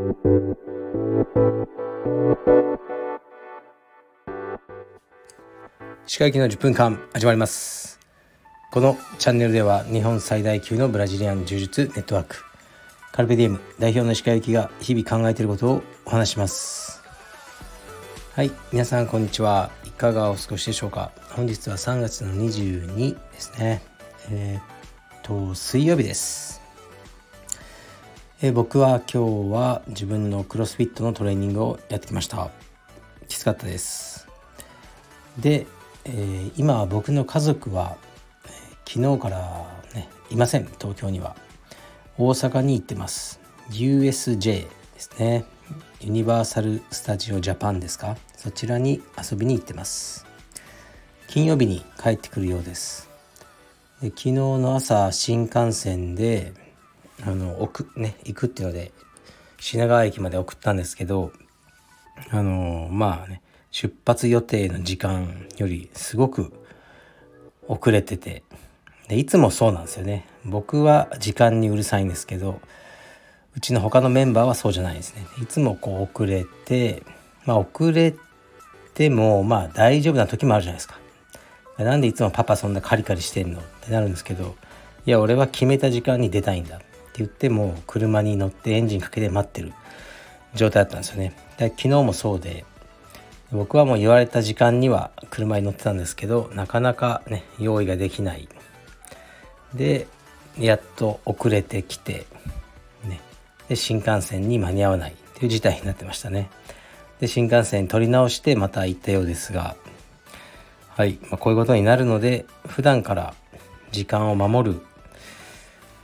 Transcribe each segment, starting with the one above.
歯科行きの10分間始まります。このチャンネルでは日本最大級のブラジリアン柔術ネットワークカルペディエム代表の歯科行きが日々考えていることをお話します。はい皆さんこんにちは。いかがお過ごしでしょうか。本日は3月の22ですね。えー、っと水曜日です。え僕は今日は自分のクロスフィットのトレーニングをやってきました。きつかったです。で、えー、今僕の家族は、え、昨日からねいません。東京には。大阪に行ってます。USJ ですね。ユニバーサル・スタジオ・ジャパンですか？そちらに遊びに行ってます。金曜日に帰ってくるようです。で昨日の朝新幹線であの送,、ね、行くっていうので品川駅まで送ったんですけどあのまあね出発予定の時間よりすごく遅れててでいつもそうなんですよね。僕は時間にうるさいんですけどうちの他のメンバーはそうじゃないですね。いつもこう遅れてまあ遅れてもまあ大丈夫な時もあるじゃないですか。なんでいつもパパそんなカリカリしてんの？ってなるんですけどいや俺は決めた時間に出たいんだ。言っても車に乗ってエンジンかけて待ってる状態だったんですよね。で昨日もそうで僕はもう言われた時間には車に乗ってたんですけどなかなかね用意ができない。でやっと遅れてきてね。で新幹線に間に合わない。っていう事態になってましたね。で新幹線取り直してまた行ったようですがはい、まあ、こういうことになるので普段から時間を守る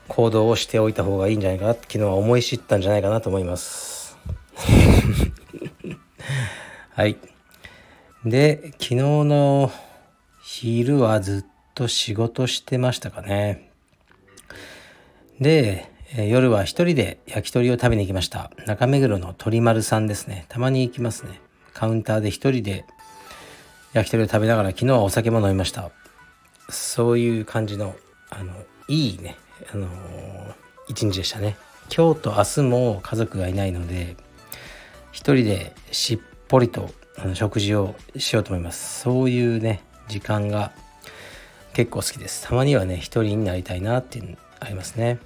行動をしておいた方がいいんじゃないかな昨日は思い知ったんじゃないかなと思います。はい。で昨日の昼はずっと仕事してましたかね。で夜は一人で焼き鳥を食べに行きました。中目黒の鳥丸さんですね。たまに行きますね。カウンターで一人で焼き鳥を食べながら昨日はお酒も飲みました。そういう感じのあのいいねあの一日でしたね。今日と明日も家族がいないので一人でしっぽりとあの食事をしようと思います。そういうね時間が結構好きです。たまにはね一人になりたいなっていうのありますね。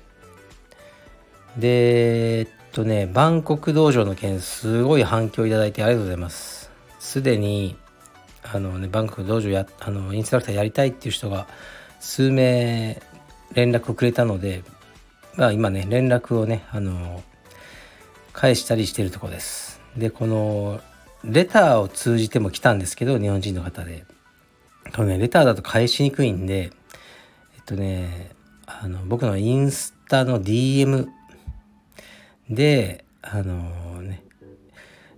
でえっとねバンコク道場の件すごい反響いただいてありがとうございます。すでにあのねバンコク道場やあのインストラクターやりたいっていう人が数名連絡をくれたのでまあ今ね連絡をねあの返したりしてるとこです。でこのレターを通じても来たんですけど日本人の方で。このねレターだと返しにくいんでえっとねあの僕のインスタの DM であのね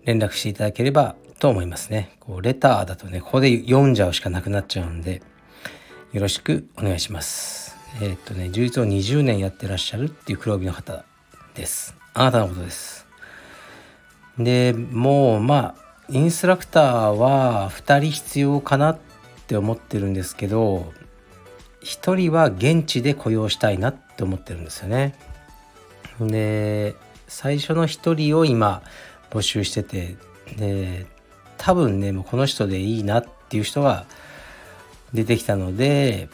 連絡していただければと思いますね。こうレターだとねここで読んじゃうしかなくなっちゃうんでよろしくお願いします。えっとね充実を20年やってらっしゃるっていう黒帯の方ですあなたのことですでもうまあインストラクターは2人必要かなって思ってるんですけど1人は現地で雇用したいなって思ってるんですよね。で最初の1人を今募集しててで多分ねもうこの人でいいなっていう人が出てきたので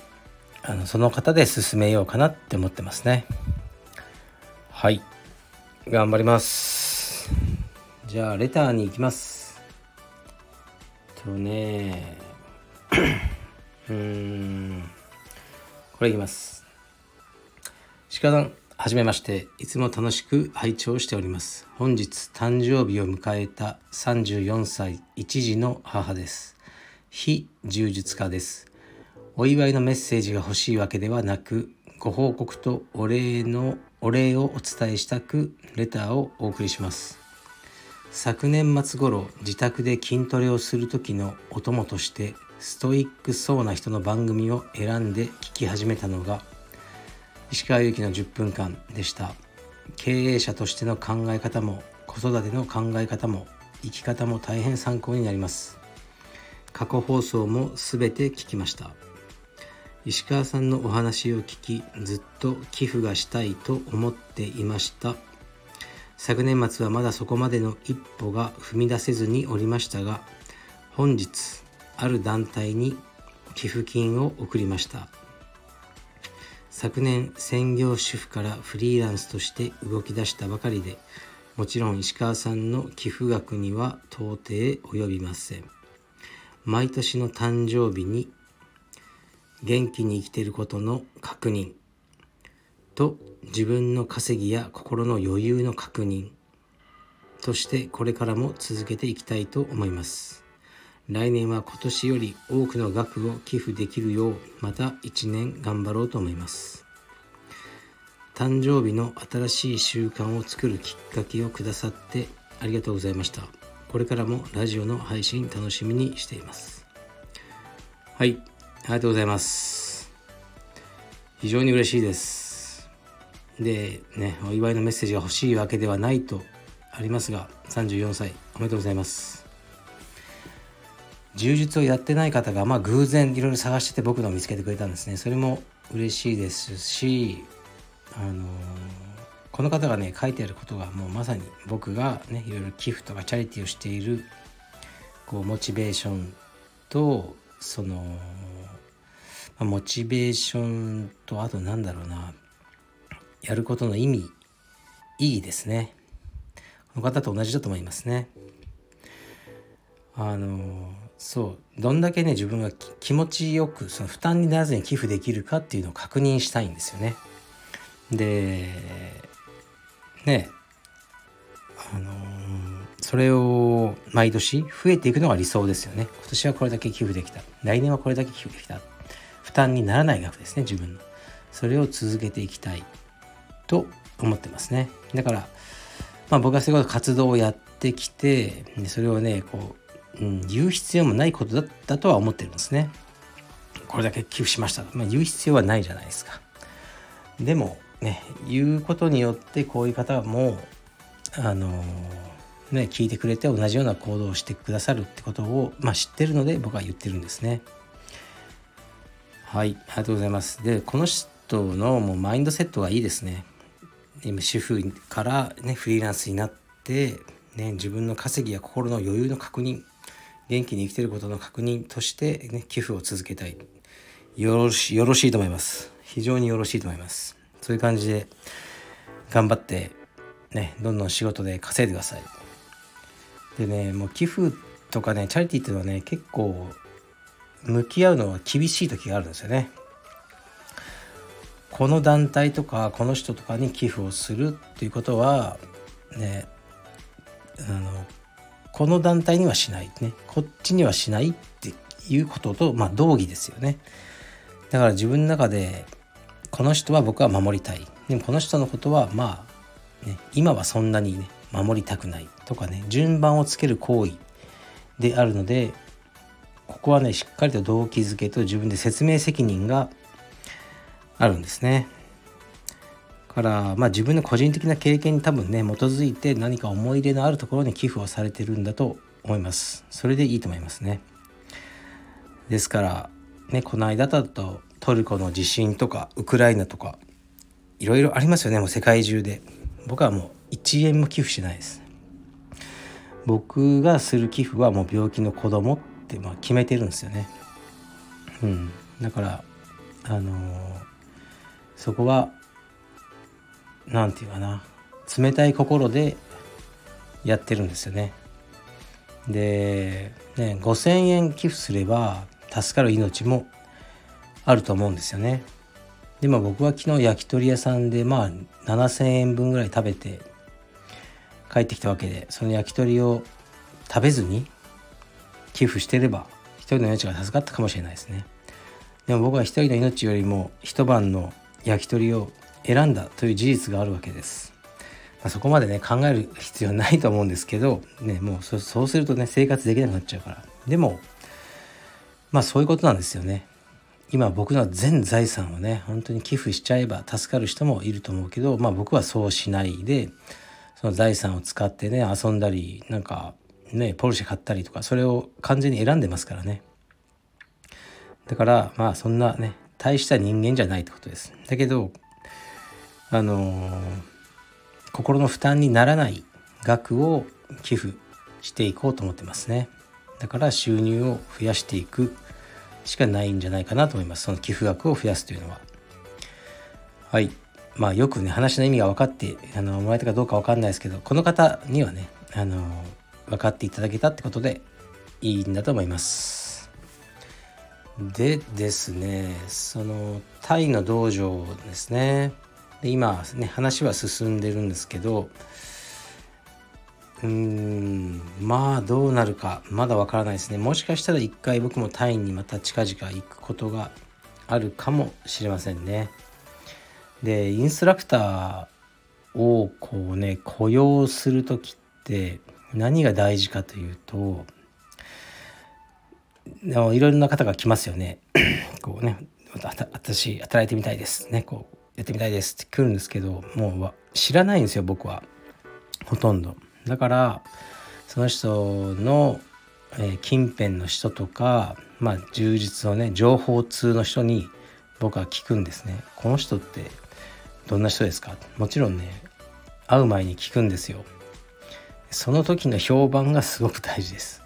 あのその方で進めようかなって思ってますね。はい。頑張ります。じゃあレターに行きます。とねうん。これいきます。鹿さんはじめまして。いつも楽しく拝聴しております。本日誕生日を迎えた34歳1児の母です。非柔術家です。お祝いのメッセージが欲しいわけではなくご報告とお礼のお礼をお伝えしたくレターをお送りします。昨年末頃自宅で筋トレをする時のお供としてストイックそうな人の番組を選んで聞き始めたのが石川祐希の10分間でした。経営者としての考え方も子育ての考え方も生き方も大変参考になります。過去放送も全て聞きました。石川さんのお話を聞きずっと寄付がしたいと思っていました。昨年末はまだそこまでの一歩が踏み出せずにおりましたが本日ある団体に寄付金を送りました。昨年専業主婦からフリーランスとして動き出したばかりでもちろん石川さんの寄付額には到底及びません。毎年の誕生日に元気に生きていることの確認。と自分の稼ぎや心の余裕の確認。としてこれからも続けていきたいと思います。来年は今年より多くの額を寄付できるようまた1年頑張ろうと思います。誕生日の新しい習慣を作るきっかけをくださってありがとうございました。これからもラジオの配信楽しみにしています。はい。ありがとうございます。非常に嬉しいです。でねお祝いのメッセージが欲しいわけではないとありますが34歳おめでとうございます。柔術をやってない方がまあ偶然いろいろ探してて僕のを見つけてくれたんですね。それも嬉しいですしあのー、この方がね書いてあることがもうまさに僕がねいろいろ寄付とかチャリティーをしているこうモチベーションとその、モチベーションとあとなんだろうな。やることの意味いいですね。この方と同じだと思いますね。あのそうどんだけね自分が気持ちよくその負担にならずに寄付できるかっていうのを確認したいんですよね。でねあのそれを毎年増えていくのが理想ですよね。今年はこれだけ寄付できた。来年はこれだけ寄付できた。負担にならない額ですね自分の。それを続けていきたいと思ってますね。だから、まあ、僕はそういうこと活動をやってきてそれをねこう、うん、言う必要もないことだったとは思ってるんですね。これだけ寄付しました。と、まあ、言う必要はないじゃないですか。でもね言うことによってこういう方もあのね聞いてくれて同じような行動をしてくださるってことを、まあ、知ってるので僕は言ってるんですね。はいありがとうございます。でこの人のもうマインドセットがいいですね。今主婦からねフリーランスになって、ね、自分の稼ぎや心の余裕の確認元気に生きてることの確認として、ね、寄付を続けたい。よろしよろしいと思います。非常によろしいと思います。そういう感じで頑張ってねどんどん仕事で稼いでください。でねもう寄付とかねチャリティーっていうのはね結構向き合うのは厳しい時があるんですよね。この団体とかこの人とかに寄付をするっていうことはねあのこの団体にはしないね。こっちにはしないっていうこととまあ同義ですよね。だから自分の中でこの人は僕は守りたい。でもこの人のことはまあ、ね、今はそんなにね守りたくないとかね順番をつける行為であるのでここはねしっかりと動機づけと自分で説明責任があるんですね。からまあ自分の個人的な経験に多分ね基づいて何か思い入れのあるところに寄付をされてるんだと思います。それでいいと思いますね。ですからねこの間だとトルコの地震とかウクライナとかいろいろありますよねもう世界中で。僕はもう1円も寄付しないです。僕がする寄付はもう病気の子供ってまあ決めてるんですよね。うん、だからあのーそこは何て言うかな冷たい心でやってるんですよね。で、ね、5,000円寄付すれば助かる命もあると思うんですよね。でも僕は昨日焼き鳥屋さんでまあ7,000円分ぐらい食べて帰ってきたわけでその焼き鳥を食べずに寄付してれば一人の命が助かったかもしれないですね。でも僕は一人の命よりも一晩の焼き鳥を選んだという事実があるわけです。まあ、そこまでね考える必要ないと思うんですけど、ね、もうそうするとね生活できなくなっちゃうからでもまあそういうことなんですよね。今僕の全財産をね本当に寄付しちゃえば助かる人もいると思うけど、まあ、僕はそうしないでその財産を使ってね遊んだりなんかねポルシェ買ったりとかそれを完全に選んでますからね。だからまあそんなね大した人間じゃないってことです。だけどあのー、心の負担にならない額を寄付していこうと思ってますね。だから収入を増やしていくしかないんじゃないかなと思います。その寄付額を増やすというのは。はい。まあよくね話の意味が分かってあのもらえたかどうか分かんないですけどこの方にはねあの分かっていただけたってことでいいんだと思います。でですねそのタイの道場ですね。で今ね話は進んでるんですけどうーんまあどうなるかまだわからないですね。もしかしたら一回僕もタイにまた近々行くことがあるかもしれませんね。でインストラクターをこうね雇用する時って何が大事かというといろいろな方が来ますよね。こうね私働いてみたいです。ねこうやってみたいです。って来るんですけどもう知らないんですよ僕は。ほとんど。だからその人の、え、近辺の人とかまあ充実のね情報通の人に僕は聞くんですね。この人ってどんな人ですか？もちろんね会う前に聞くんですよ。その時の評判がすごく大事です。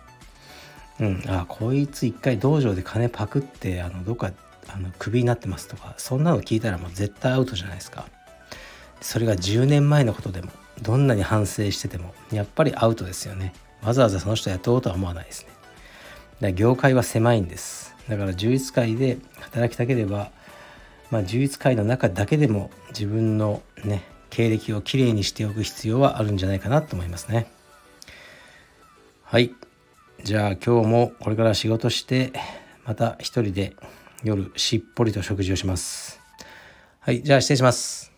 うん。あこいつ一回道場で金パクってあのどっかあのクビになってますとかそんなの聞いたらもう絶対アウトじゃないですか。それが10年前のことでもどんなに反省しててもやっぱりアウトですよね。わざわざその人雇おうとは思わないですね。だから業界は狭いんです。だから充実会で働きたければまあ充実会の中だけでも自分のね経歴をきれいにしておく必要はあるんじゃないかなと思いますねはいじゃあ今日もこれから仕事してまた一人で夜しっぽりと食事をします。はい、じゃあ失礼します。